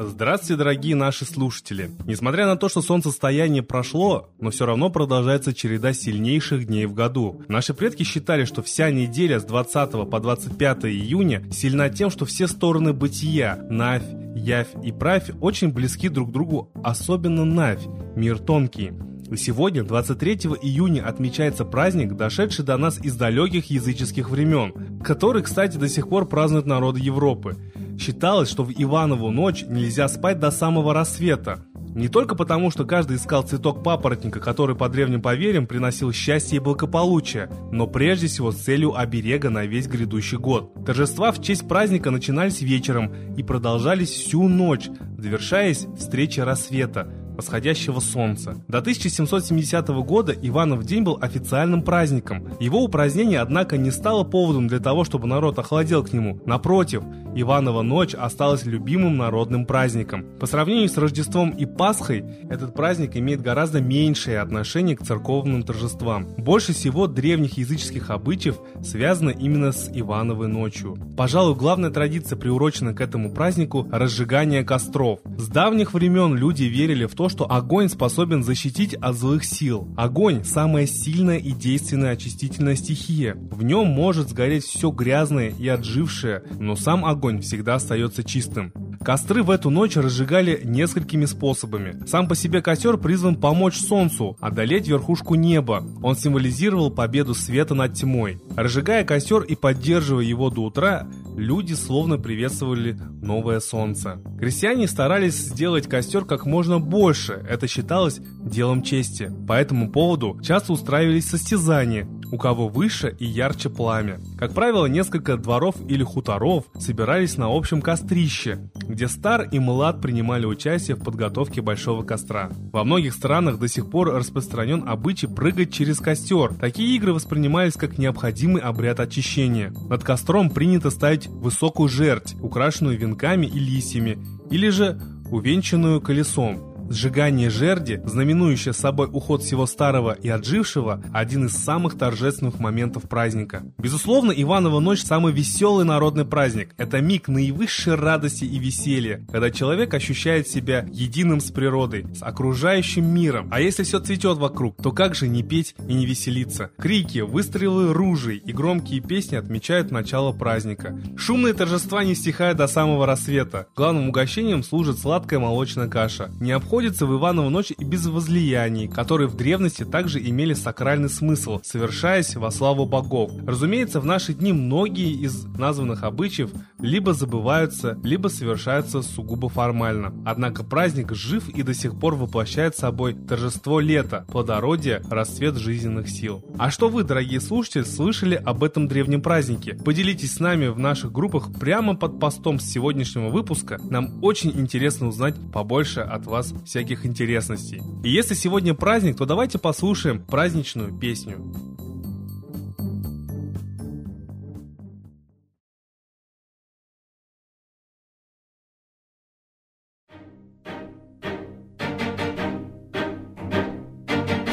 Здравствуйте, дорогие наши слушатели! Несмотря на то, что солнцестояние прошло, но все равно продолжается череда сильнейших дней в году. Наши предки считали, что вся неделя с 20 по 25 июня сильна тем, что все стороны бытия – Навь, Явь и Правь – очень близки друг к другу, особенно Навь – мир тонкий. И сегодня, 23 июня, отмечается праздник, дошедший до нас из далеких языческих времен, который, кстати, до сих пор празднуют народы Европы. Считалось, что в Иванову ночь нельзя спать до самого рассвета. Не только потому, что каждый искал цветок папоротника, который по древним поверьям приносил счастье и благополучие, но прежде всего с целью оберега на весь грядущий год. Торжества в честь праздника начинались вечером и продолжались всю ночь, завершаясь встречей рассвета, восходящего солнца. До 1770 года Иванов день был официальным праздником. Его упразднение, однако, не стало поводом для того, чтобы народ охладел к нему. Напротив, Иванова ночь осталась любимым народным праздником. По сравнению с Рождеством и Пасхой, этот праздник имеет гораздо меньшее отношение к церковным торжествам. Больше всего древних языческих обычаев связано именно с Ивановой ночью. Пожалуй, главная традиция, приурочена к этому празднику – разжигание костров. С давних времен люди верили в то, что огонь способен защитить от злых сил. Огонь – самая сильная и действенная очистительная стихия. В нем может сгореть все грязное и отжившее, но сам огонь всегда остается чистым. Костры в эту ночь разжигали несколькими способами. Сам по себе костер призван помочь солнцу одолеть верхушку неба. Он символизировал победу света над тьмой. Разжигая костер и поддерживая его до утра, люди словно приветствовали новое солнце. Крестьяне старались сделать костер как можно больше, это считалось делом чести. По этому поводу часто устраивались состязания, у кого выше и ярче пламя. Как правило, несколько дворов или хуторов собирались на общем кострище, где стар и млад принимали участие в подготовке большого костра. Во многих странах до сих пор распространен обычай прыгать через костер. Такие игры воспринимались как необходимый обряд очищения. Над костром принято ставить высокую жерть, украшенную венками и листьями, или же увенчанную колесом. Сжигание жерди, знаменующее собой уход всего старого и отжившего, один из самых торжественных моментов праздника. Безусловно, Иванова ночь самый веселый народный праздник. Это миг наивысшей радости и веселья, когда человек ощущает себя единым с природой, с окружающим миром. А если все цветет вокруг, то как же не петь и не веселиться? Крики, выстрелы ружей и громкие песни отмечают начало праздника. Шумные торжества не стихают до самого рассвета. Главным угощением служит сладкая молочная каша. Не обходит обходится в Иванову ночь и без возлияний, которые в древности также имели сакральный смысл, совершаясь во славу богов. Разумеется, в наши дни многие из названных обычаев либо забываются, либо совершаются сугубо формально. Однако праздник жив и до сих пор воплощает собой торжество лета, плодородие, расцвет жизненных сил. А что вы, дорогие слушатели, слышали об этом древнем празднике? Поделитесь с нами в наших группах прямо под постом с сегодняшнего выпуска. Нам очень интересно узнать побольше от вас всяких интересностей. И если сегодня праздник, то давайте послушаем праздничную песню.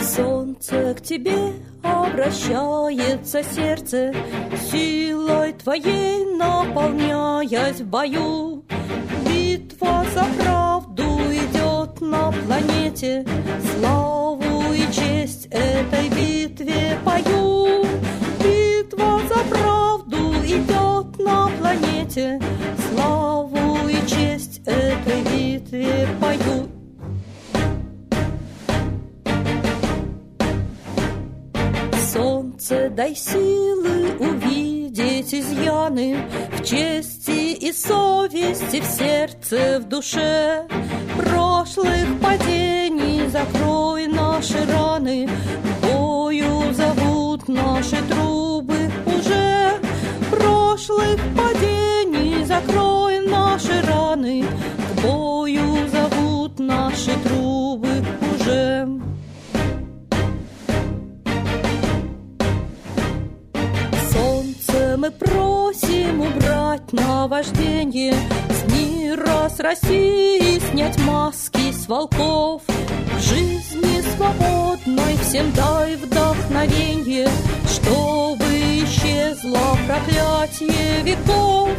Солнце к тебе обращается сердце, Силой твоей наполняясь в бою. Битва за на планете, Славу и честь этой битве пою. Битва за правду идет на планете, Славу и честь этой битве пою. Солнце, дай силы увидеть изъяны В чести и совести, в сердце, в душе. Прошлых падений закрой наши раны бою зовут наши трубы уже. Прошлых падений закрой наши раны бою зовут наши трубы освобождение С мира, с России Снять маски с волков. К жизни свободной Всем дай вдохновенье Чтобы исчезло проклятие веков.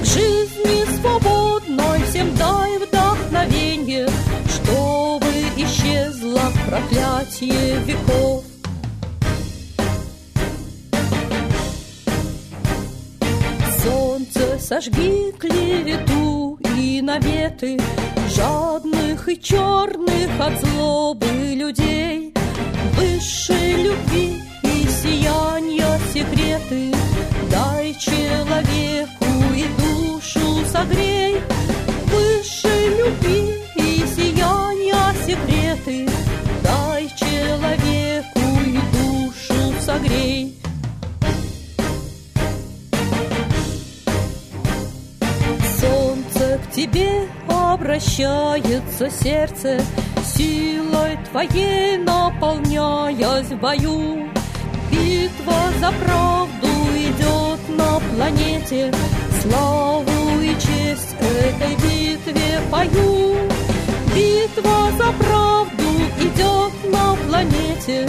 К жизни свободной Всем дай вдохновенье Чтобы исчезло проклятие веков. Сожги клевету и наветы Жадных и черных от злобы людей. Высшей любви и сияния секреты Дай человеку и душу согрей тебе обращается сердце Силой твоей наполняясь в бою. Битва за правду идет на планете Славу и честь этой битве пою. Битва за правду идет на планете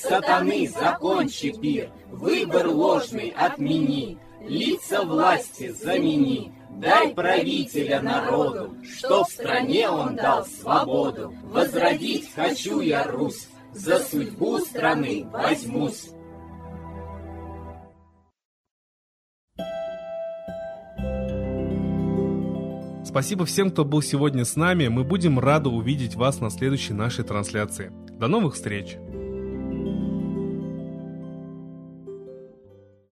сатаны закончи пир, выбор ложный отмени, лица власти замени. Дай правителя народу, что в стране он дал свободу. Возродить хочу я Русь, за судьбу страны возьмусь. Спасибо всем, кто был сегодня с нами. Мы будем рады увидеть вас на следующей нашей трансляции. До новых встреч!